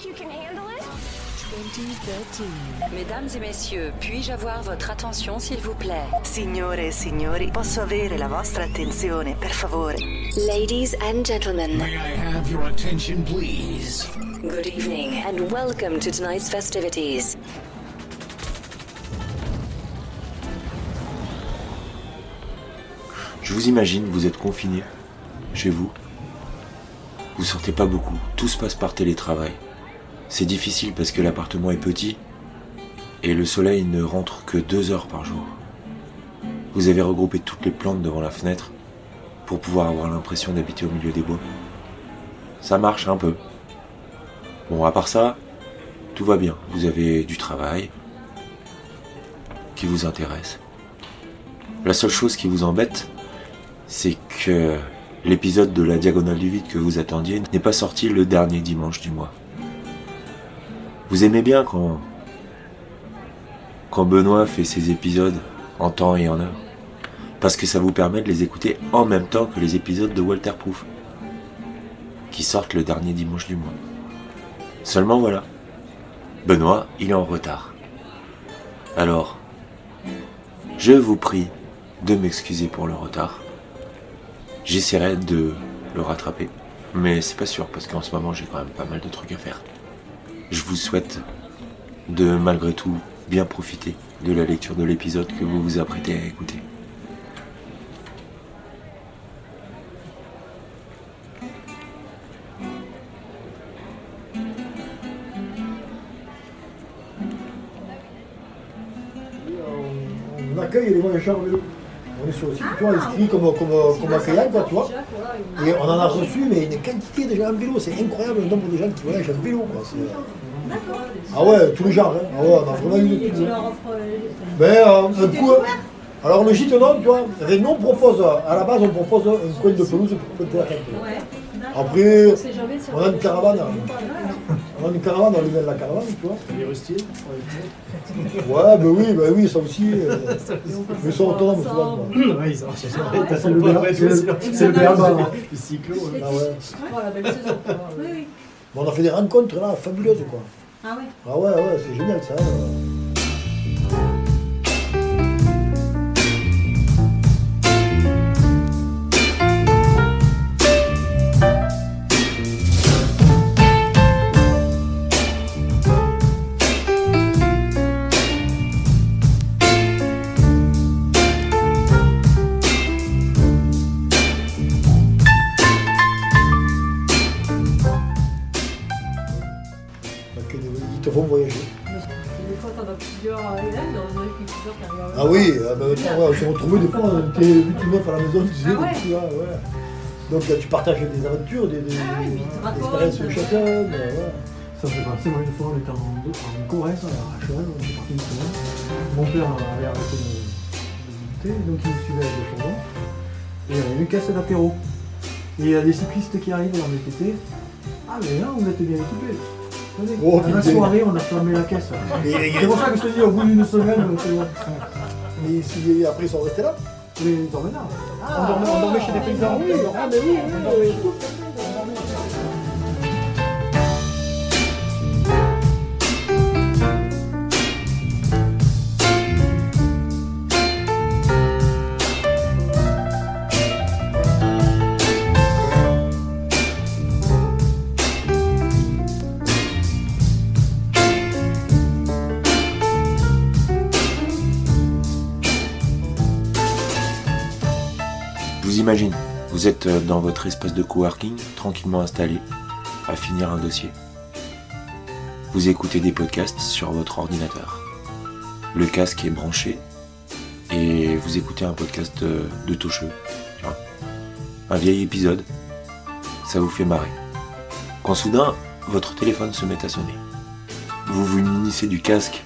think you can handle it? 2013. Mesdames et messieurs, puis-je avoir votre attention s'il vous plaît? Signore e signori, posso avere la vostra attenzione, per favore? Ladies and gentlemen, May I have your attention, please? good evening and welcome to tonight's festivities. Je vous imagine, vous êtes confiné chez vous. Vous sortez pas beaucoup, tout se passe par télétravail. C'est difficile parce que l'appartement est petit et le soleil ne rentre que deux heures par jour. Vous avez regroupé toutes les plantes devant la fenêtre pour pouvoir avoir l'impression d'habiter au milieu des bois. Ça marche un peu. Bon, à part ça, tout va bien. Vous avez du travail qui vous intéresse. La seule chose qui vous embête, c'est que l'épisode de la Diagonale du Vide que vous attendiez n'est pas sorti le dernier dimanche du mois. Vous aimez bien quand, quand Benoît fait ses épisodes en temps et en heure. Parce que ça vous permet de les écouter en même temps que les épisodes de Walter Proof, qui sortent le dernier dimanche du mois. Seulement voilà, Benoît, il est en retard. Alors, je vous prie de m'excuser pour le retard. J'essaierai de le rattraper. Mais c'est pas sûr parce qu'en ce moment j'ai quand même pas mal de trucs à faire. Je vous souhaite de malgré tout bien profiter de la lecture de l'épisode que vous vous apprêtez à écouter. On accueille les voyageurs en vélo. On est sur le site, tu vois, inscrit comme, comme, comme accueillant, quoi, tu vois. Et on en a reçu, mais une quantité de gens en vélo. C'est incroyable le nombre de gens qui voyagent en vélo, quoi. Ah ouais, tous les genres, hein. Ah ouais, on a vraiment eu de tout. hein. Ben, euh, un coup, alors le gîte, non, tu vois, nous on propose, à la base, on propose un coin de pelouse pour planter la tente. Après, on a une caravane. On a une caravane, on lui met la caravane, tu vois. Les rustiers Ouais, ben oui, ben oui, ça aussi. euh, mais ils sont autonomes souvent. Ouais, ils sont c'est C'est le BA, c'est le- c'est le BA, là. Le cyclo. ouais. Ah ouais. Bon, on a fait des rencontres là, fabuleuses quoi. Ah ouais. Ah ouais, ouais, c'est génial ça. Ah oui, ah ben, tiens, ouais, on s'est retrouvés des fois, on était 8 ou 9 à la maison, tu sais, Ah ouais. donc, tu vois, ouais. Donc là, tu partages des aventures, des, des, Ah ouais, puis ils te des expériences de euh, chacun. mais ouais. Ça me fait penser, moi une fois on était en, en Corrèze, à cheval, on était parti une semaine. Mon père avait arrêté de, de visiter, donc il me suivait avec le fourgon. Et il y avait une caisse d'apéro. Et il y a des cyclistes qui arrivent dans les TT. Ah mais là vous êtes bien équipés. Oh, la putain. soirée on a fermé la caisse. C'est pour ça que je te dis au bout d'une semaine, c'est bon. mais si- après, ils sont restés là. Mais ils dormaient là. on, dormait, on dormait chez des paysans. ah, mais oui, oui, oui. Vous imagine, vous êtes euh, dans votre espace de coworking, tranquillement installé, à finir un dossier. Vous écoutez des podcasts sur votre ordinateur. Le casque est branché et vous écoutez un podcast de, tu vois. Un vieil épisode. Ça vous fait marrer. Quand soudain, votre téléphone se met à sonner. Vous vous munissez du casque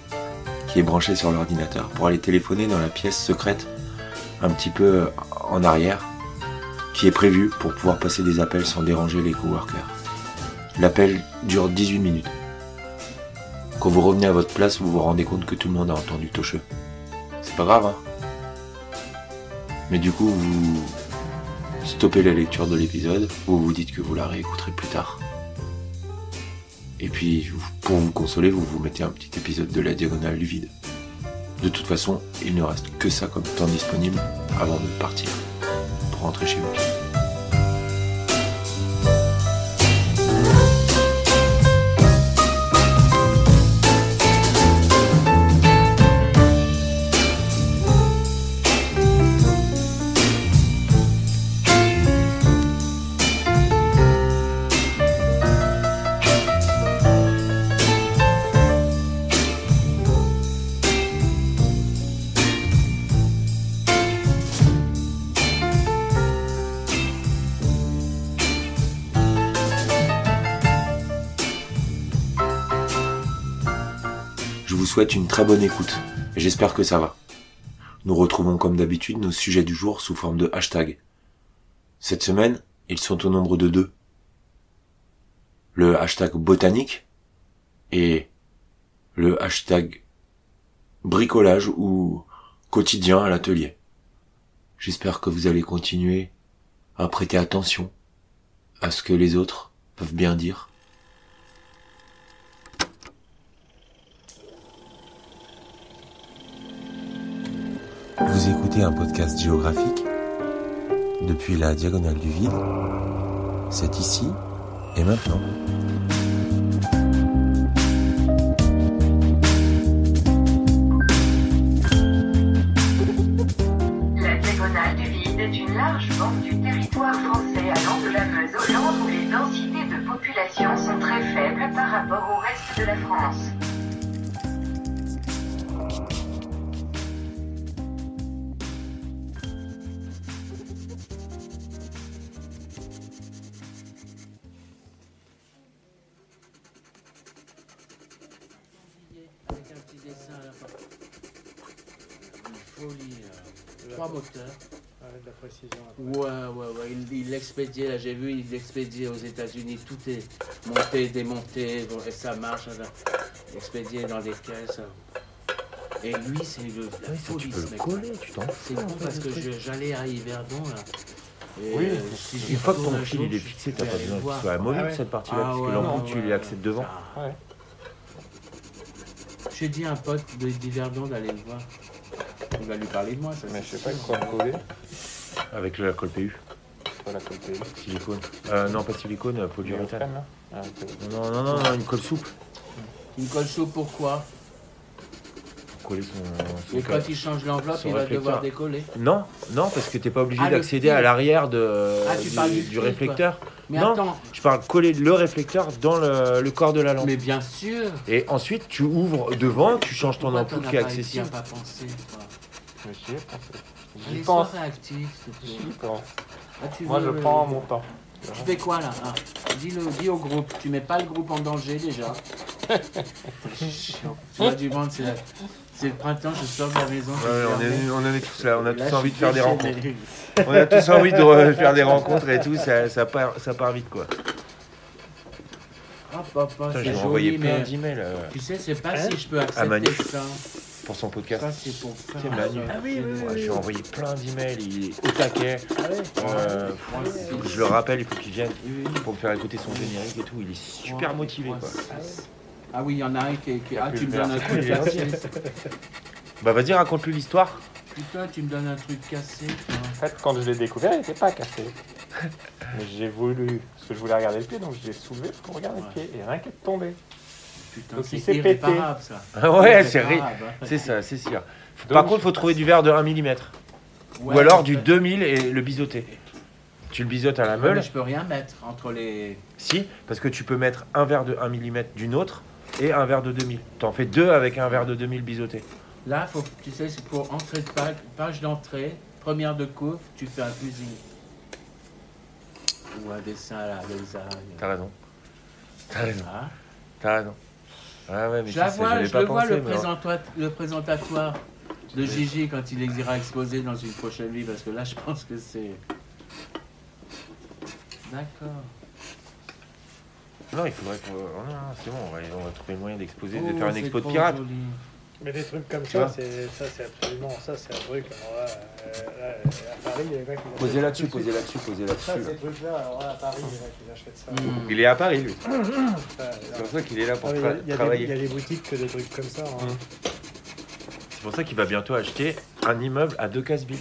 qui est branché sur l'ordinateur pour aller téléphoner dans la pièce secrète un petit peu en arrière qui est prévu pour pouvoir passer des appels sans déranger les coworkers. L'appel dure 18 minutes. Quand vous revenez à votre place, vous vous rendez compte que tout le monde a entendu Tocheux. C'est pas grave, hein Mais du coup, vous stoppez la lecture de l'épisode, vous vous dites que vous la réécouterez plus tard. Et puis, pour vous consoler, vous vous mettez un petit épisode de la diagonale du vide. De toute façon, il ne reste que ça comme temps disponible avant de partir, pour rentrer chez vous. Souhaite une très bonne écoute et j'espère que ça va. Nous retrouvons comme d'habitude nos sujets du jour sous forme de hashtag. Cette semaine, ils sont au nombre de deux. Le hashtag botanique et le hashtag bricolage ou quotidien à l'atelier. J'espère que vous allez continuer à prêter attention à ce que les autres peuvent bien dire. Vous écoutez un podcast géographique depuis la diagonale du vide. C'est ici et maintenant. J'ai vu, il l'expédiait aux États-Unis. Tout est monté, démonté, bon, et ça marche. Expédié dans des caisses. Et lui, c'est le, la folie, ce mec. tu t'en C'est con parce que j'allais à Yverdon, là. Et, Oui, euh, si Une fois que ton fil il est fixé, t'as pas besoin le qu'il soit amovible Ah ouais. cette partie-là, Ah parce que ouais, l'embout tu ouais. l'accèdes devant. Ah. Ouais. J'ai dit à un pote de d'Yverdon d'aller le voir. Il va lui parler de moi, ça Mais je sais pas quoi coller. Avec la colle PU, Silicone. Euh, non, pas silicone, euh, polyuréthane. Ah. Non, non, non, non, une colle souple. Une colle souple, pourquoi Pour coller son. son Et quand il change l'enveloppe, il va devoir décoller. Non, non, parce que t'es pas obligé Ah, d'accéder à l'arrière de, Ah, tu du réflecteur. Mais non, attends, je parle coller le réflecteur dans le, le corps de la lampe. mais bien sûr. Et ensuite, tu ouvres devant, tu changes ton Pourquoi ampoule qui est pas- accessible. pas pensé, toi Mais j'y ai pensé. J'y pense. réactif, pense. Ah, tu Moi, je veux- prends mon temps. Tu fais quoi là hein dis, le, dis au groupe, tu mets pas le groupe en danger déjà. C'est chiant. Tu vois du monde, c'est la- c'est le printemps, je sors de la maison. je Ouais, suis on, fermé. est, on en est tous là, on a Là, tous je envie de suis faire des rencontres. On a tous envie de re- faire des rencontres et tout, ça, ça, part, ça part vite quoi. Hop, hop, hop, Putain, c'est J'ai envoyé joli, plein mais d'emails euh, tu sais, c'est pas Hein si je peux accepter Manu. ça. Pour son podcast. Ça, c'est pour faire. C'est Manu. un- Ah oui, oui, Ouais, je lui ai envoyé plein d'emails, il est au taquet. Ah. Euh, faut je le rappelle, il faut qu'il vienne Oui, pour me faire écouter son générique et tout. Il est super motivé quoi. Ah oui, il y en a un qui est. qui- Ah, tu me donnes un truc cassé. Bah vas-y, raconte-lui l'histoire. Putain, tu me donnes un truc cassé. En fait, quand je l'ai découvert, il n'était pas cassé. Mais j'ai voulu, parce que je voulais regarder le pied, donc je l'ai soulevé pour regarder Ouais. le pied. Et rien qu'à tomber. Putain, Donc, il c'est s'est pété. irréparable ça. Ah ouais, c'est ri- Irréparable. C'est ça, c'est sûr. Donc, Par contre, il faut trouver du verre de 1 mm. Ou alors du fait. 2000 et le biseauter. Tu le biseautes à la Ouais, mais meule. je peux rien mettre entre les. Si, parce que tu peux mettre un verre de 1 mm d'une autre et un verre de 2000. T'en fais deux avec un verre de 2000 biseauté. Là, faut, tu sais, c'est pour entrée de page, page d'entrée, première de couvre, tu fais un fusil. Ou un dessin à la lasagne. T'as raison. T'as raison. Hein T'as raison. Ah ouais, mais je la ça, vois, je pas le vois le, présentatoire, le présentatoire de Gigi quand il ira exposer dans une prochaine vie, parce que là, je pense que c'est. D'accord. Non, il faudrait qu'on. oh non, non, c'est bon, on va, on va trouver le moyen d'exposer, de Oh, faire une expo de pirates. Mais des trucs comme ça, c'est ça, c'est absolument ça, c'est un truc. Alors là, euh, là, à Paris, les mecs. ils Posez achètent là-dessus, tout de posez là-dessus, posez Ça, là-dessus. ces trucs-là, alors là, à Paris, les mecs, ils achètent ça. Mm. Il est à Paris, lui. C'est pour ça qu'il est là pour il y a- tra- il y, a des- travailler. il y a des boutiques que des trucs comme ça. hein. C'est pour ça qu'il va bientôt acheter un immeuble à deux vides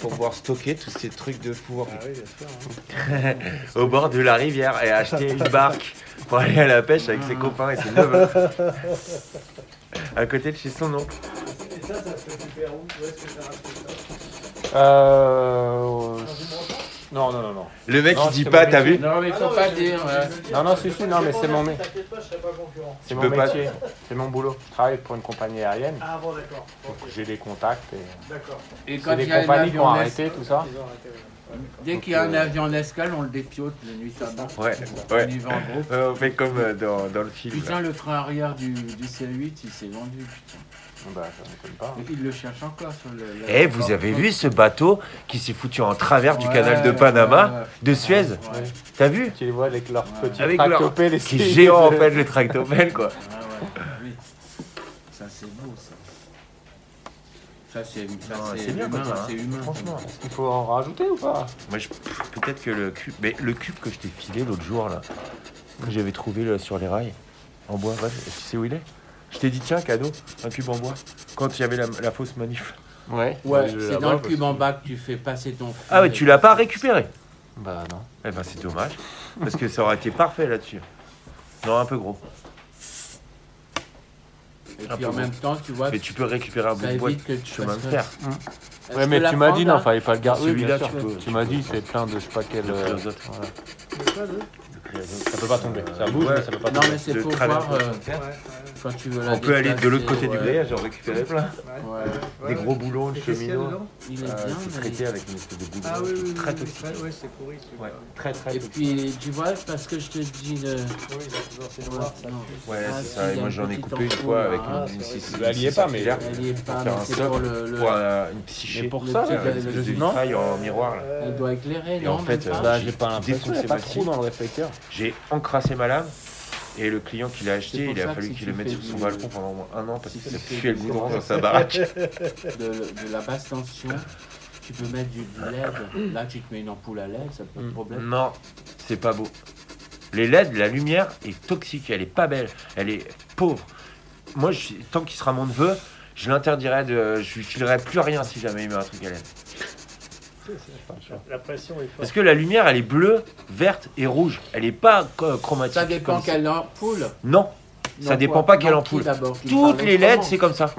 pour pouvoir stocker tous ces trucs de four Ah oui, bien sûr. hein. au bord de la rivière et acheter une barque pour aller à la pêche avec ses copains et ses neveux à côté de chez son oncle. Et ça, ça se récupère où? Où est-ce que ça rachète ça? Euh... Non, non, non, non. Le mec Non, il dit c'est pas, mon t'as métier. vu? Non, mais faut pas dire. ouais. Non, non, si, si, non, mais c'est mon, mé- T'inquiète pas, je serai pas concurrent. c'est Tu mon peux pas- métier. C'est mon boulot. Je travaille pour une compagnie aérienne. Ah bon, d'accord. Donc Ok, J'ai des contacts et D'accord. Et c'est quand des il y a un compagnies qui ont arrêté tout ça. Ils ont arrêté, ouais. Dès qu'il y a un avion en escale, on le dépiote la nuit avant. Ouais, On ouais. y va en groupe. Euh, on fait comme euh, dans, dans le film. Putain, le train arrière du, du C8, il s'est vendu. Putain. Bah, ça m'étonne pas. Et il le cherche encore sur le. Eh, vous avez vu ce bateau qui s'est foutu en travers du Ouais, canal de ouais, Panama, ouais. de Suez Ouais. T'as vu Tu les vois avec leurs petits Avec leur- tractopelles et Qui est géant en fait, le tractopelle quoi. Ah ouais, oui. Ça, c'est beau, ça. Ça, c'est bien humain, comme ça, hein. c'est humain. Franchement. Est-ce qu'il faut en rajouter ou pas? Moi, je- peut-être que le cube, mais le cube que je t'ai filé l'autre jour là, que j'avais trouvé là, sur les rails, en bois, ouais, tu sais où il est? Je t'ai dit tiens cadeau, un cube en bois, quand il y avait la, la fausse manif. Ouais. Ouais, c'est dans le cube en bas que tu fais passer ton. Ah ouais, tu l'as pas récupéré? Bah non. Eh ben c'est dommage, parce que ça aurait été parfait là-dessus. Non, un peu gros. Et puis en même temps, tu vois, Mais tu peux récupérer un bout ça de bois, évite que tu chemin de fasses- fer. Est-ce Ouais, que mais la tu m'as dit prendre, non, là fallait pas le garder. Oui, Celui-là, bien tu peux- m'as dit c'est plein de je sais pas quel. Euh, voilà. Quoi, Ça peut pas tomber. Ça bouge, Ouais. mais ça peut pas Non, tomber. mais c'est de pour voir euh, quand tu veux la On peut aller de l'autre côté du grillage, en récupérer plein. Ouais. Des gros boulons de cheminot. dedans Il est Euh, bien, c'est traité avec une espèce de boulot Ah oui, très oui, toxique. très- Ouais, c'est pourri. Ouais, très très Et toxique. puis, tu vois, parce que je te dis le. Oui, Non. Ouais, Ah, c'est ça. Et moi j'en ai coupé une fois avec Ah, une, une, c'est scie- vrai. Bah, elle y est pas, mais- Elle y est pas, pour mais c'est le. pour euh, une psyché. Mais pour ça, non vitrail en miroir. Euh, Elle doit éclairer, Et non en fait, Bah, j'ai pas l'impression, a défoncé pas trop dans le réflecteur. J'ai encrassé ma lame et le client qui l'a acheté, il a fallu qu'il le mette sur son balcon pendant au moins un an parce que ça puait le goudron dans sa baraque. de, la basse tension, tu peux mettre du, LED. Là, tu te mets une ampoule à LED, ça pas de problème. Non, c'est pas beau. Les LED, la lumière est toxique, elle est pas belle, elle est pauvre. Moi, je- tant qu'il sera mon neveu, je l'interdirais de. Je lui filerais plus rien si jamais il met un truc à LED. La pression est forte. Parce que la lumière, elle est bleue, verte et rouge? Elle est pas co- chromatique. Ça dépend quelle ampoule. Non, ça Non, dépend quoi pas quelle ampoule. Toutes les LED, c'est comme ça.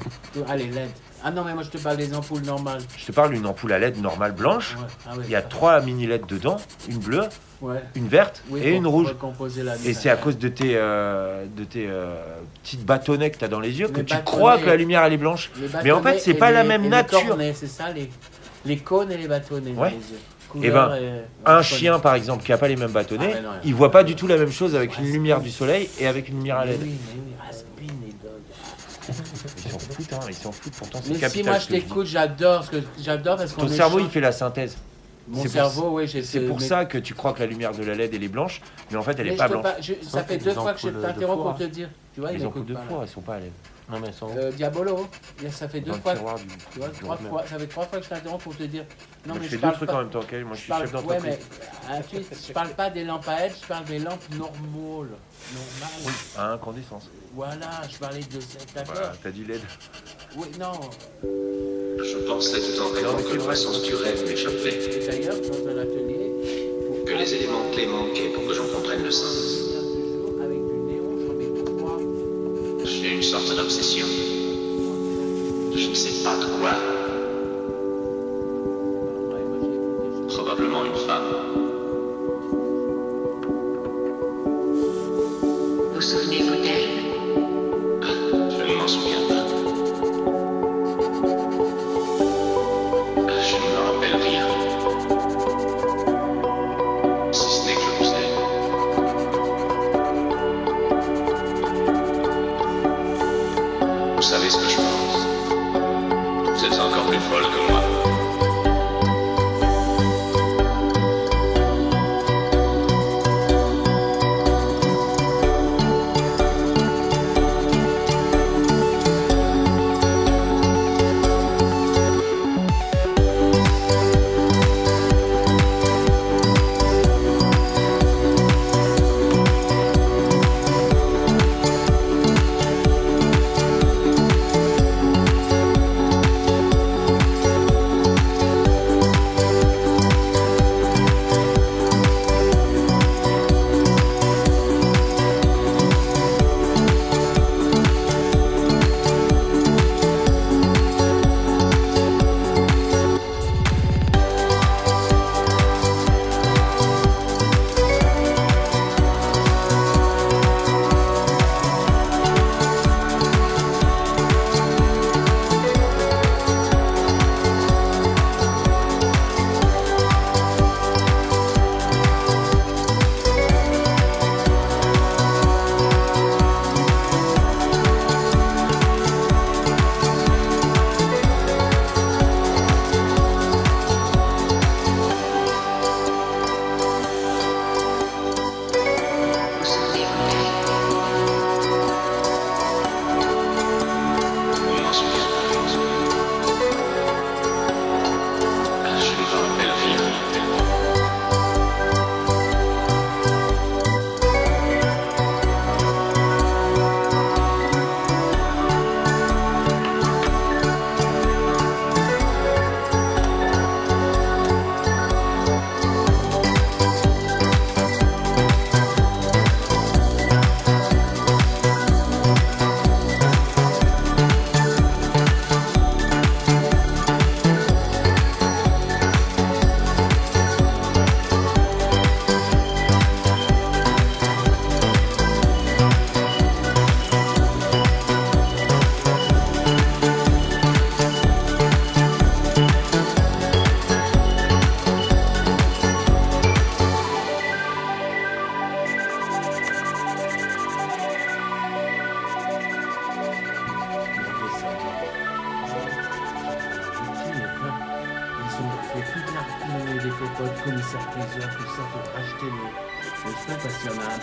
Ah, les LED. Ah non, mais moi je te parle des ampoules normales. Je te parle d'une ampoule à LED normale blanche. Ouais. Ah. Il y a trois mini LED dedans, une bleue, Ouais. une verte Oui, et une rouge. la Et c'est à cause de tes, euh, de tes euh, petites bâtonnets que tu as dans les yeux que Les tu crois que la lumière elle est blanche. Mais en fait, c'est pas la même nature. C'est ça, les, les cônes et les bâtonnets. Ouais. les yeux. Eh ben, et- Un chien par exemple qui a pas les mêmes bâtonnets, Ah, non, il voit pas du tout la même chose avec une lumière du soleil et avec une lumière à Mais LED. Ils s'en foutent, hein, ils s'en foutent. Pourtant c'est Mais si capital. moi je t'écoute, j'adore ce que j'adore parce qu'on Ton cerveau chaud. il fait la synthèse. Mon cerveau, oui, j'ai C'est pour mais- ça que tu crois que la lumière de la LED elle est blanche, mais en fait elle mais est pas blanche. pas- je- ça fait deux fois que je de t'interromps pour te dire. Tu vois, il Les ampoules m'écoute de pas. là. four elles sont pas à LED. Non, mais sans. Euh, Diabolo, a- ça fait deux fois. tiroir du. Tu vois, trois fois, ça fait trois fois que je t'interromps pour te dire. Non, mais je fais deux trucs pas- en même temps, ok Moi je je suis parle, chef ouais, d'entreprise. mais ah, tu- je parle pas des lampes à LED, je parle des lampes normales. Normales. Oui, à incandescence. Voilà, je parlais de cette. Voilà, t'as dit LED. Oui, non. Je pensais tout en rêvant que le sens du rêve m'échappait, d'ailleurs, dans un atelier, que les éléments clés manquaient pour que j'en comprenne le sens. D'obsession. Je ne sais pas de quoi,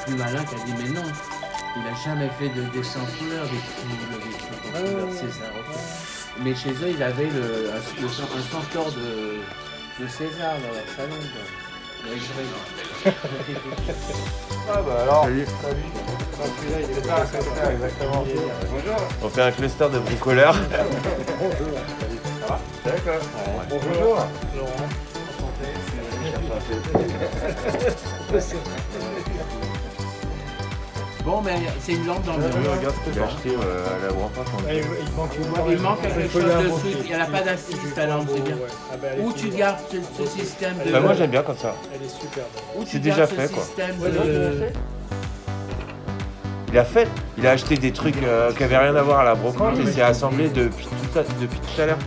plus malin qui a dit, mais non, il n'a jamais fait de dessin en couleur, des trucs en. Mais chez eux, il avait le, un, le, un centaure de, de César dans leur salon. Quoi. Ah bah alors, Salut. salut. Ah, celui-là, il est pas à faire, exactement. Bonjour. On fait un cluster de bricoleurs. Bonjour. Ça va D'accord. Bonjour. Laurent. Bon, mais c'est une lampe dans le mur. regarde ce que j'ai acheté euh, à la. Il manque Il quelque chose monter. il n'y a pas d'assiste à lampe, c'est bien. Ah bah, Ou tu gardes ce, ce système de. Bah, moi j'aime bien comme ça. Elle est super. bonne. Ou tu c'est gardes déjà ce fait, quoi. système de- Il a fait, il a acheté des trucs euh, qui avaient rien à voir à la brocante et s'est assemblé depuis tout à, depuis tout à l'heure.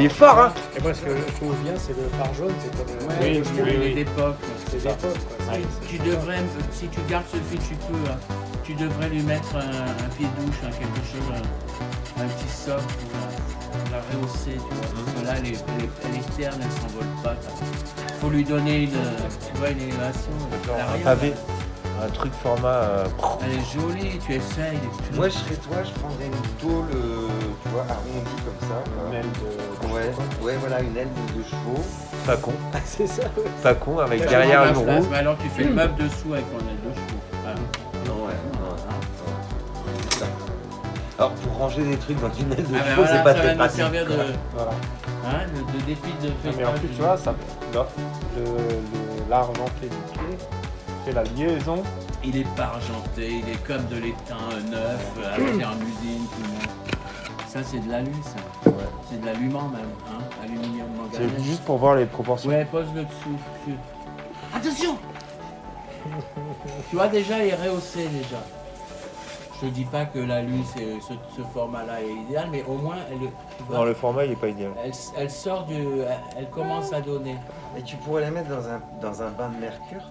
Il est fort, hein Et moi, ce que je trouve bien, c'est le phare jaune, c'est comme Ouais, Oui, oui, oui, d'époque. c'est quoi. Tu, tu devrais, si tu gardes ce fil, tu peux, hein, tu devrais lui mettre un, un pied douche, hein, quelque chose, un, un petit socle pour la, pour la rehausser, tu vois. Parce que là, elle est, elle est, elle est terne, elle s'envole pas. Il faut lui donner une, tu vois, une élévation. Un pavé, un truc format. euh, Elle est jolie, tu essayes. tu- Moi, je serais toi, je prendrais une tôle, euh, tu vois, arrondie comme ça. Une aile de- Ouais, ouais, voilà, une aile de, de chevaux. pas con, C'est ça, ouais. pas con avec derrière une roue. mais alors tu fais le meuble dessous avec ton aile de chevaux. Alors, pour ranger des trucs dans une aile de Ah ben chevaux, voilà, c'est pas ça va très nous pratique. servir de. Voilà. hein, de, de défi de Non, mais en plus, tu vois, ça, là, le, le- l'argenté du pied fait la liaison. Il est pas argenté, il est comme de l'étain neuf, acheté en usine, tout le monde. Ça, c'est de l'alu, ça. C'est de l'allumant même, hein. Aluminium C'est manganèse. juste pour voir les proportions. Ouais, pose-le dessous. dessus. Attention Tu vois, déjà, il est rehaussé, déjà. Je te dis pas que l'alu, c'est ce, ce format-là est idéal, mais au moins, elle, tu vois, Non, le format il est pas idéal. elle, elle sort du... Elle, commence à donner. Et tu pourrais la mettre dans un, dans un bain de mercure?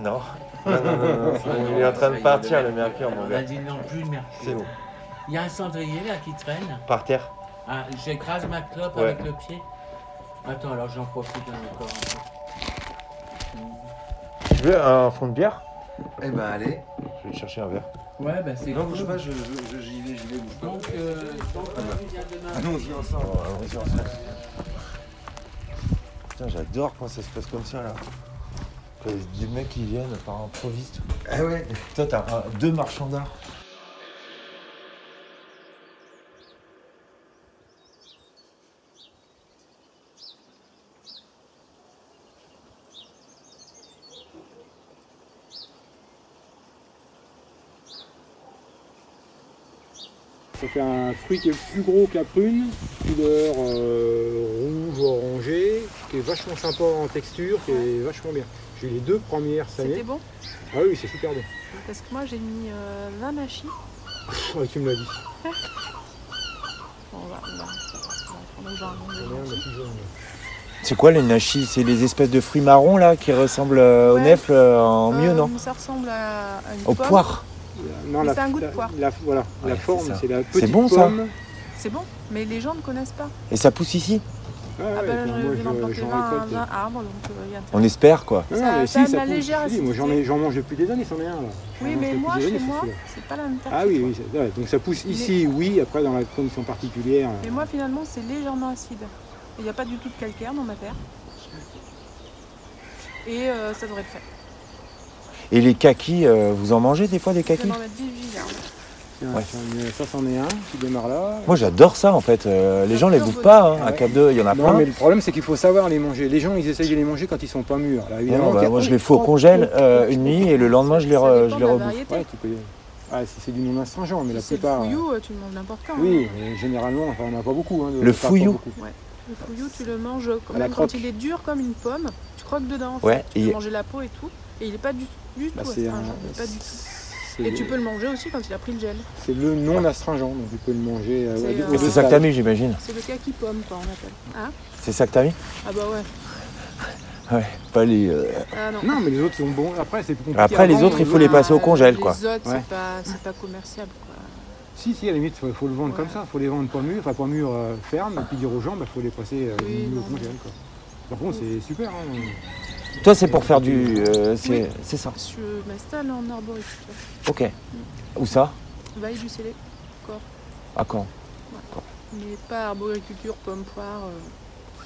Non. Non, non, non, non, Il est en train de partir le mercure, mon On a gars. dit non, plus de mercure. C'est bon. Il y a un cendrier là qui traîne. Par terre. Ah, j'écrase ma clope Ouais. avec le pied. Attends, alors j'en profite encore un Tu veux un fond de bière? Eh ben, allez. Je vais chercher un verre. Ouais, bah c'est Non, bouge pas, je, je, je- j'y vais, j'y vais, bouge pas. Donc, euh, donc on revient demain. Allons-y ensemble. Allons-y ensemble. Putain, j'adore quand ça se passe comme ça là. Quand des mecs qui viennent par improviste. Ah ouais Toi, t'as un- deux marchands d'art. Ça fait un fruit qui est plus gros que la prune, couleur euh, rouge orangé, qui est vachement sympa en texture, qui est vachement bien. J'ai eu les deux premières cette C'était année. bon? Ah oui, c'est super bon. Parce que moi j'ai mis euh, 20 machis. Ouais, tu me l'as dit. Bon, on va, on va, on va prendre. C'est quoi les nachis C'est les espèces de fruits marrons là qui ressemblent euh, au Ouais. nefle euh, en mieux, Euh, non? Ça ressemble à, à une Au pomme. poire. Non, la, c'est un goût de poire. la- voilà, la forme, c'est la C'est petite bon, ça. C'est bon, mais les gens ne connaissent pas. Et ça pousse ici Ah, Ah ouais, puis je moi, vais en je- planter j'en 20, récolte. 20 arbres, donc euh, il y a intérêt. On espère quoi. Ah, Ça- mais ça a si, ça légère moi j'en ai- j'en mange depuis des années, c'en est un là. Oui, mais moi, chez années, moi, c'est pas la même Ah oui, oui, ouais, donc ça pousse ici, oui, après dans la condition particulière. Mais moi, finalement, c'est légèrement acide. Il n'y a pas du tout de calcaire dans ma terre. Et euh, ça devrait le faire. Et les kakis, euh, vous en mangez des fois des Je vais kakis en mettre 18 là. Tiens, Ouais. ça, c'en est un qui démarre là. Moi j'adore ça en fait. Euh, les gens les bouffent pas. hein. Ah À ouais. Cap 2, il y en a Non, plein. mais le problème, c'est qu'il faut savoir les manger. Les gens, ils essayent de les manger quand ils sont pas mûrs. Là, évidemment, bah, a- moi je les fais au congèle euh, une nuit et le lendemain je les, re- je les rebouffe. variété. Ouais, tu peux. Ah, si c'est du non astringent, mais la Si c'est le plupart. fouillou, euh, tu le manges n'importe quand. Oui, hein. mais généralement, enfin, on n'a pas beaucoup. hein, de- Le fouillou beaucoup. Ouais. Le fouillou, tu le manges quand, même il est dur comme une pomme. Tu croques dedans. en Ouais, fait. Tu et- peux manger la peau et tout. Et il est pas du, du Bah, tout astringent. pas du tout. Et tu peux le manger aussi quand il a pris le gel. C'est le non astringent, donc tu peux le manger. euh, C'est, au- euh, au C'est ça que stade. t'as mis j'imagine. C'est le kaki pomme, quoi, on appelle. Hein C'est ça que t'as mis Ah bah ouais. Ouais. Pas les. euh, Ah non. Non, mais les autres sont bons. Après, c'est plus compliqué. Après les autres il faut les passer au congèle quoi. Les autres, Ouais. c'est pas, c'est pas commercial, quoi. Si, si, à la limite, il faut, faut le vendre Ouais. comme ça. Il faut les vendre pas mûrs, enfin pas mûrs euh, fermes, et puis dire aux gens, il faut les passer euh, Oui, mûrs non, au congèle. Quoi. Par contre, c'est super. hein. Toi, c'est pour faire du. euh, c'est Oui. ça. Je m'installe en arboriculture. Ok. Où ça? Vaille du Célé, encore. À quand Mais pas arboriculture, pomme, poire. euh,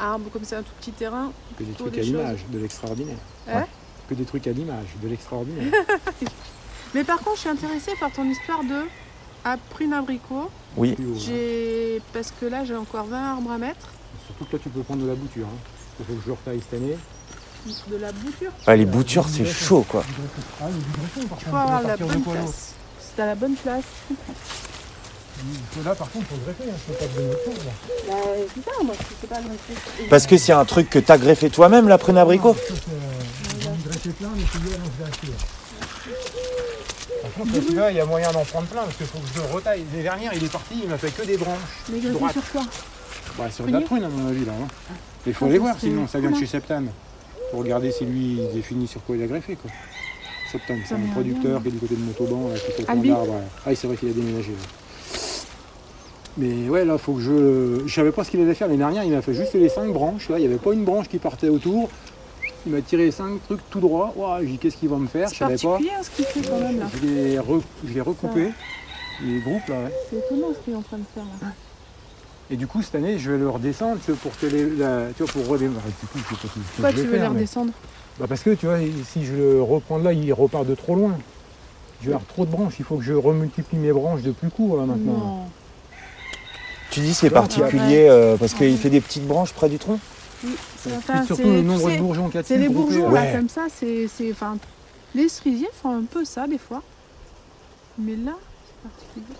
arbre comme c'est un tout petit terrain. Que des trucs à l'image, de l'extraordinaire. Hein? Que des trucs à l'image, de l'extraordinaire. Mais par contre, je suis intéressée par ton histoire de à prune abricot. Oui. J'ai parce que là j'ai encore 20 arbres à mettre. Surtout que là, tu peux prendre de la bouture. Hein. Il faut que je le retaille cette année. De la bouture. Ah, Les boutures, c'est chaud, quoi. Ah, le greffon, par Il faut avoir la bonne place. C'est à la bonne place. Là, par contre, il faut greffer. Hein. Peux pas chose. là. Bah, c'est ça, moi je sais pas greffer. Parce que c'est un truc que t'as greffé toi-même, la prune abricot c'est, euh, de greffer plein, mais acheter. là. Par contre, celui-là, il y a moyen d'en prendre plein parce qu'il faut que je le retaille. Les dernières, il est parti, il m'a fait que des branches. Mais sur quoi? Bah, sur de la prune, à mon avis, là. hein. Mais il faut aller voir, sinon, ça vient de chez Septane. Pour regarder si lui, il définit sur quoi il a greffé, quoi. Septane, c'est un producteur qui est du côté de Montauban, là, qui fait plein d'arbres. ouais. Ah, c'est vrai qu'il a déménagé. ouais. Mais ouais, là, faut que je. Je savais pas ce qu'il allait faire. Les dernières, il m'a fait juste les cinq branches. Là, il n'y avait pas une branche qui partait autour. Il m'a tiré cinq trucs tout droit. Ouah, j'ai dit, qu'est-ce qu'il va me faire? Je savais pas. particulier hein, ce qu'il fait quand même là. Je l'ai re- recoupé. Les groupes, là, ouais. C'est étonnant ce qu'il est en train de faire là. Et du coup, cette année, je vais le redescendre tu vois, pour que les, la- tu vois, pour redémarrer. Du coup, je sais pas Pourquoi je tu vais veux mais- redescendre? Bah parce que tu vois, si je le reprends de là, il repart de trop loin. Je vais avoir trop de branches. Il faut que je remultiplie mes branches de plus court là maintenant. Non. Tu dis c'est particulier euh, parce qu'il fait des petites branches près du tronc? Oui, c'est enfin, surtout c'est- le tu nombre de bourgeons qu'il y a C'est dessus les groupés, bourgeons là. là Ouais. comme ça, c'est. c'est- Enfin, les cerisiers font un peu ça des fois. Mais là, c'est particulier.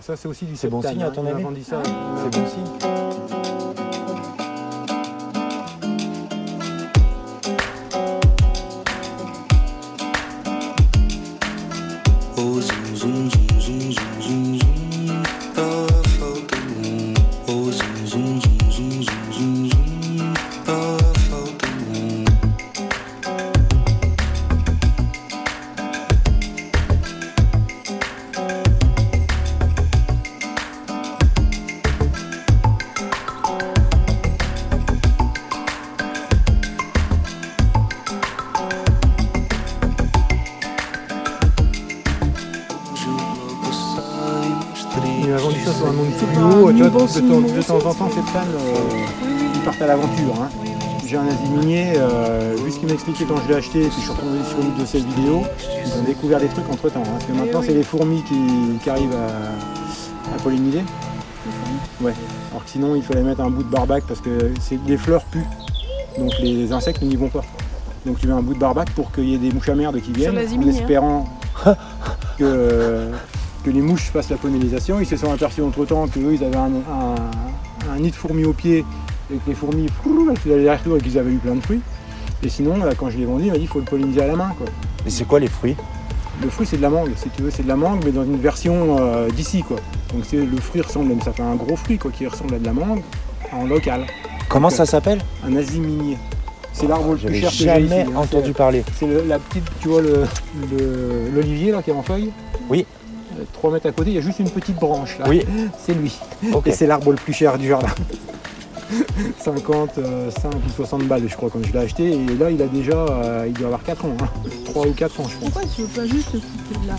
Ça c'est aussi du C'est bon signe, à ton Il m'a avis vendu ça. C'est bon signe. Oh zoom zoom zoom zoom zoom zoom zoom de, temps, numéro de temps en temps, ces fans, euh, ils partent à l'aventure. hein. J'ai un aziminier, euh, vu ce qu'il m'a expliqué quand je l'ai acheté, et puis je suis retombé sur une de ses vidéos, ils ont découvert des trucs entre temps. Parce que maintenant, c'est les fourmis qui, qui arrivent à, à polliniser. Ouais. Alors que sinon, il fallait mettre un bout de barbac parce que c'est- les fleurs puent. Donc les insectes n'y vont pas. Donc tu mets un bout de barbac pour qu'il y ait des mouches à merde qui viennent en hein. espérant que, que les mouches fassent la pollinisation. Ils se sont aperçus entre temps qu'eux, ils avaient un, un- un nid de fourmis au pied et que les fourmis elles faisaient aller-retour et qu'ils avaient eu plein de fruits. Et sinon, quand je l'ai vendu, il m'a dit qu'il faut le polliniser à la main. Quoi. Et c'est quoi les fruits? Le fruit, c'est de la mangue, si tu veux, c'est de la mangue, mais dans une version euh, d'ici. quoi. Donc c'est, le fruit ressemble, ça fait un gros fruit quoi, qui ressemble à de la mangue en local. Comment ça s'appelle? Un aziminier. C'est l'arbre le plus cher que j'ai jamais ici. hein. entendu parler. C'est le- la petite, tu vois, le- le- l'olivier là qui est en feuille? Oui. 3 mètres à côté, il y a juste une petite branche là. Oui. C'est lui. Ok. Et c'est l'arbre le plus cher du jardin. 55 ou 60 balles je crois quand je l'ai acheté et là il a déjà euh, il doit avoir 4 ans 3 ou 4 ans je pense Pourquoi tu veux pas juste couper de là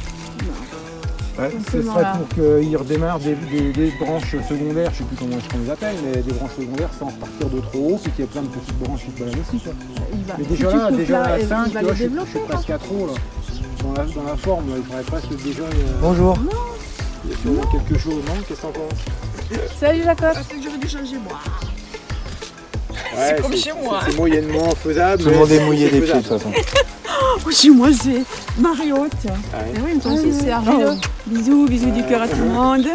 Ouais, ce Simplement, serait là. pour qu'il redémarre des, des- des branches secondaires je sais plus comment est-ce qu'on les appelle mais des branches secondaires sans partir de trop haut puis qu'il y ait plein de petites branches qui se baladent aussi quoi. Il va- mais si déjà tu là déjà là, à il 5 va tu vois les je suis- je suis presque à trop là dans la, dans la forme là, il presque déjà euh, Bonjour. il y a sûrement quelque chose non? Qu'est-ce que t'en penses? Salut Jacob Peut-être que j'aurais dû changer moi. Ouais, comme chez moi. C'est moyennement faisable. Tout le mais monde est c'est- mouillé c'est des pieds de faisable. toute façon. Oh, chez moi, c'est Mariotte. Ah ouais. Eh oui, mais toi aussi c'est argileux. Bisous, bisous du cœur à tout le monde.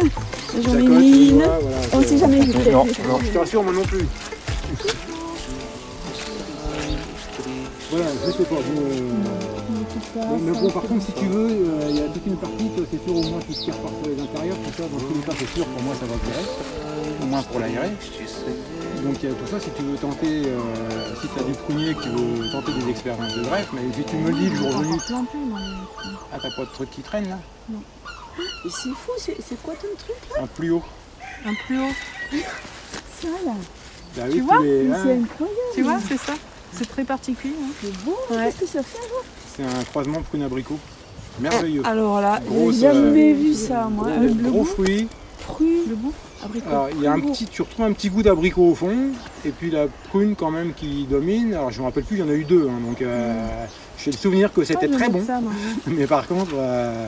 Mine. tu vois, voilà, On c'est- sait jamais vu Non, non, je te rassure, moi non plus. Voilà, je sais pas. Bon, euh, bon, mais bon, par contre, si tu veux, euh, il y a toute une partie, toi, c'est sûr, au moins tout ce qui repart sur les intérieurs, tout ça, dans tous les cas, c'est sûr, pour moi, ça va virer. Au moins pour l'aérer. Donc, il y a tout ça, si tu veux tenter, euh, si tu as du prunier, que tu veux tenter des expériences de greffe, mais si tu me le dis le jour venu, ah, t'as pas de truc qui traîne là? Et c'est fou, c'est quoi ton truc là? Un plus haut. Un plus haut. Ça là. Bah oui, tu vois les- Mais ah. c'est incroyable. Tu vois, c'est ça. C'est très particulier. hein. C'est beau, Ouais. qu'est-ce que ça fait alors C'est un croisement prune abricot. Merveilleux. Alors là, j'ai jamais euh, vu ça, moi. gros- Un bleu gros fruit. fruit, le goût, abricot. Alors, il y a un petit, tu retrouves un petit goût d'abricot au fond, et puis la prune quand même qui domine. Alors je me rappelle plus, il y en a eu deux, hein, donc euh, j'ai le souvenir que c'était Ah, très bon. ça. Mais par contre, euh,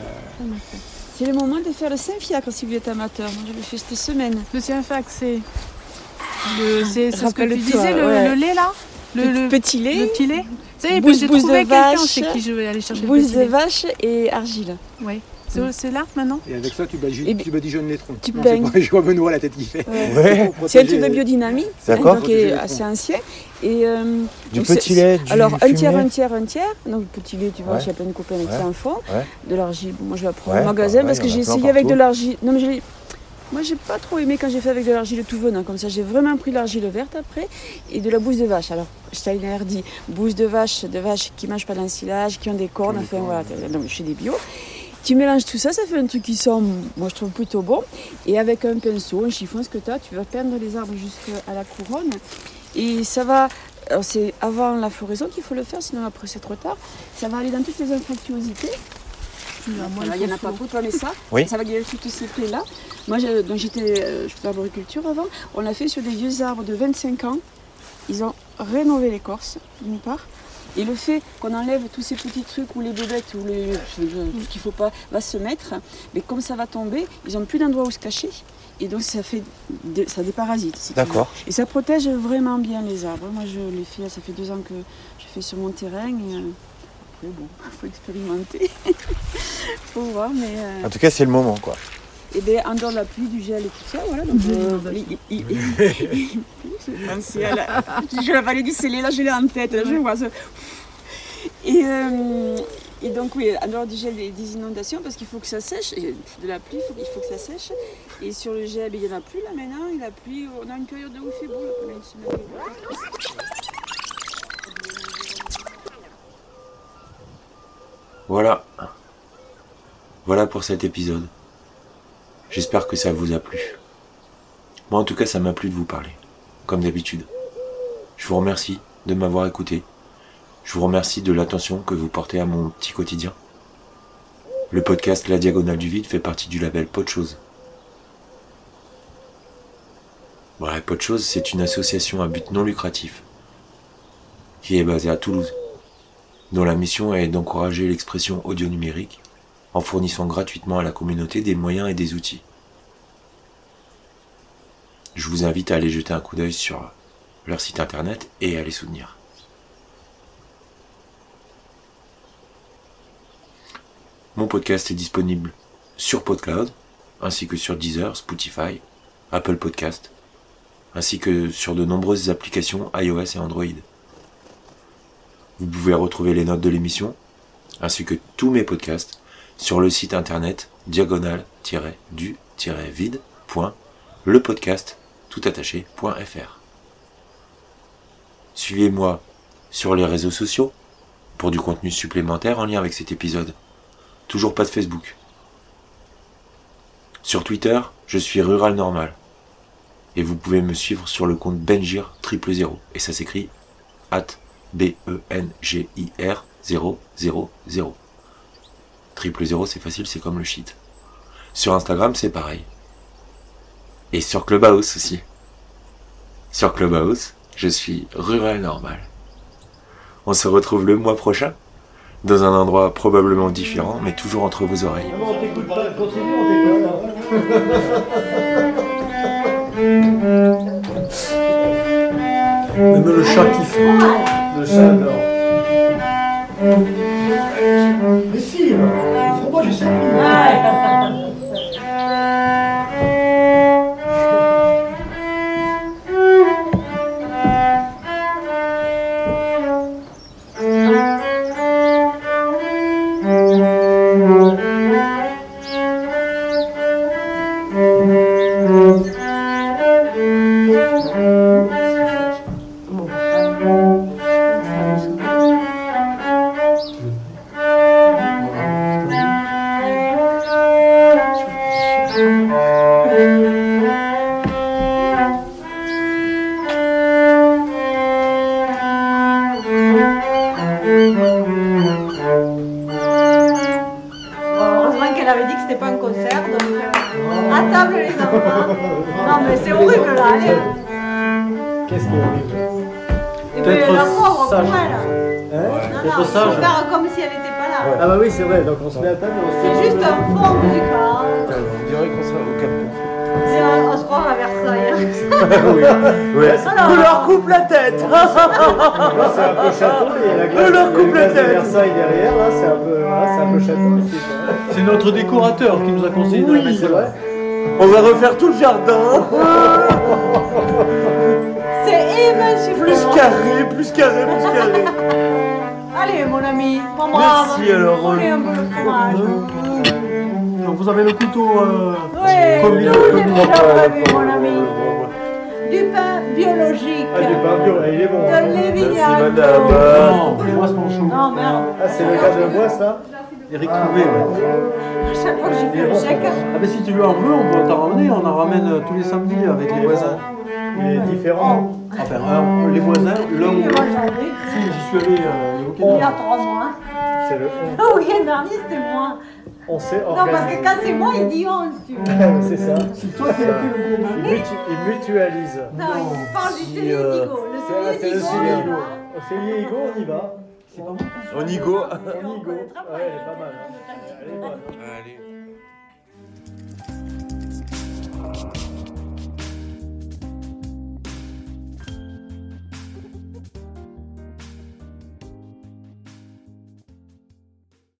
C'est le moment de faire le Saint-Fiacre si vous êtes amateur. Moi, je l'ai fait cette semaine. Le Saint-Fiacre, c'est. le- C'est c'est ce que tu disais, le, ouais. le lait là? Le petit lait. Le petit lait? Sais, Bouse- j'ai bouse trouvé de quelqu'un vache, chez qui je vais aller chercher le bouse de vache et argile. Oui. C'est là maintenant? Et avec ça, tu, badi- Et bi- tu badigeonnes les troncs. tu baignes. Je vois Benoît la tête qui fait. Ouais. C'est un truc de biodynamie, D'accord. hein, donc qui est assez ancien. Et, euh, Du petit lait, du Alors un tiers, un tiers, un tiers. Donc le petit lait, tu vois, Ouais. j'ai plein de copains avec Ouais. ça en. Ouais. De l'argile. Bon, moi je vais prendre Ouais, au magasin bah parce que j'ai essayé avec de l'argile. Non mais je l'ai- Moi j'ai pas trop aimé quand j'ai fait avec de l'argile tout venant. Comme ça j'ai vraiment pris l'argile verte après et de la bouse de vache. Alors Steiner dit bouse de vache, de vaches qui mangent pas d'ensilage, qui ont des cornes, enfin voilà, donc chez des bio. Tu mélanges tout ça, ça fait un truc qui sent, moi je trouve plutôt bon. Et avec un pinceau, un chiffon, ce que tu as, tu vas peindre les arbres jusqu'à la couronne. Et ça va, c'est avant la floraison qu'il faut le faire, sinon après c'est trop tard. Ça va aller dans toutes les infractuosités. Voilà, il n'y en a pas pour toi, mais ça, Oui. ça va guérir toutes ces plaies-là. Moi, j'ai- donc j'étais, euh, je faisais de l'arboriculture avant. On l'a fait sur des vieux arbres de 25 ans. Ils ont rénové l'écorce, d'une part. Et le fait qu'on enlève tous ces petits trucs où les bébêtes ou les, je qu'il ne faut pas va se mettre, mais comme ça va tomber, ils n'ont plus d'endroit où se cacher. Et donc ça fait des- ça déparasite. si. D'accord. Et ça protège vraiment bien les arbres. Moi je l'ai fait, ça fait deux ans que je fais sur mon terrain. Et, euh, après bon, il faut expérimenter. faut voir, mais. euh, En tout cas, c'est le moment, quoi. et bien, en dehors de la pluie, du gel et tout ça, voilà. Donc, euh, il- il- il- à la, je la vallée du Célé, là je l'ai en tête, là je vois ça. Et, euh, et donc oui, en dehors du gel et des inondations, parce qu'il faut que ça sèche, et de la pluie, il faut, il faut que ça sèche. Et sur le gel, il n'y en a plus là maintenant, il a plu, on a une période où il fait beau, là, pendant une semaine. Voilà. Voilà pour cet épisode. J'espère que ça vous a plu. Moi en tout cas ça m'a plu de vous parler, comme d'habitude. Je vous remercie de m'avoir écouté. Je vous remercie de l'attention que vous portez à mon petit quotidien. Le podcast La Diagonale du Vide fait partie du label Pot de Chose. Chose, c'est une association à but non lucratif qui est basée à Toulouse, dont la mission est d'encourager l'expression audio numérique en fournissant gratuitement à la communauté des moyens et des outils. Je vous invite à aller jeter un coup d'œil sur leur site internet et à les soutenir. Mon podcast est disponible sur PodCloud, ainsi que sur Deezer, Spotify, Apple Podcast, ainsi que sur de nombreuses applications iOS et Android. Vous pouvez retrouver les notes de l'émission, ainsi que tous mes podcasts, sur le site internet diagonal-du-vide.lepodcast.toutattaché.fr. Suivez-moi sur les réseaux sociaux pour du contenu supplémentaire en lien avec cet épisode. Toujours pas de Facebook. Sur Twitter, je suis Rural Normal. Et vous pouvez me suivre sur le compte Benjir 000. Et ça s'écrit at B-E-N-G-I-R 000. Triple 0, c'est facile, c'est comme le shit. Sur Instagram, c'est pareil. Et sur Clubhouse aussi. Sur Clubhouse, je suis Rural Normal. On se retrouve le mois prochain, dans un endroit probablement différent, mais toujours entre vos oreilles. on t'écoute pas, continue, on Même le chat kiffe. Le chat adore. Mais si, le fromage est servi. mais oui. Ouais. Alors, On leur coupe la tête c'est un peu château, il y a la glace, On leur il y a coupe la tête. Versailles derrière, là, c'est un peu, là, c'est un peu château aussi. quoi. C'est notre décorateur qui nous a conseillé de la Oui, mettre c'est là. vrai. On va refaire tout le jardin. C'est immense. Plus carré, plus carré, plus carré. Allez, mon ami, mon brave. Merci, alors, Roulez un peu le fromage. Donc vous avez le couteau euh, Oui, comme il est mon ami. Du pain biologique. Ah, du pain bio, il est bon. De Lévignac. Non, les mois sont chauds. Non, merde. Ah, c'est le gars de bois, ça Eric Trouvé, ouais. À chaque fois que j'ai fait le chèque. Ah ben si tu veux en veux, on peut t'en ramener, on en ramène euh, tous les samedis avec les voisins. Il est différent. Enfin, un, les voisins, moi, ai. Si, j'y suis allé euh, il y a aucun Il y a trois mois. C'est le Le week-end dernier, c'était moi. On s'est Non, parce que organisé. quand c'est moi, il dit 11, tu vois. c'est ça. C'est toi qui as été le Il, mutu- il mutualise. Non, il parle du Digo. Le c'est- le cellier Higo, on y va. C'est pas moi. On y go. On y go. Ouais, elle est pas mal. Elle est bonne. Allez.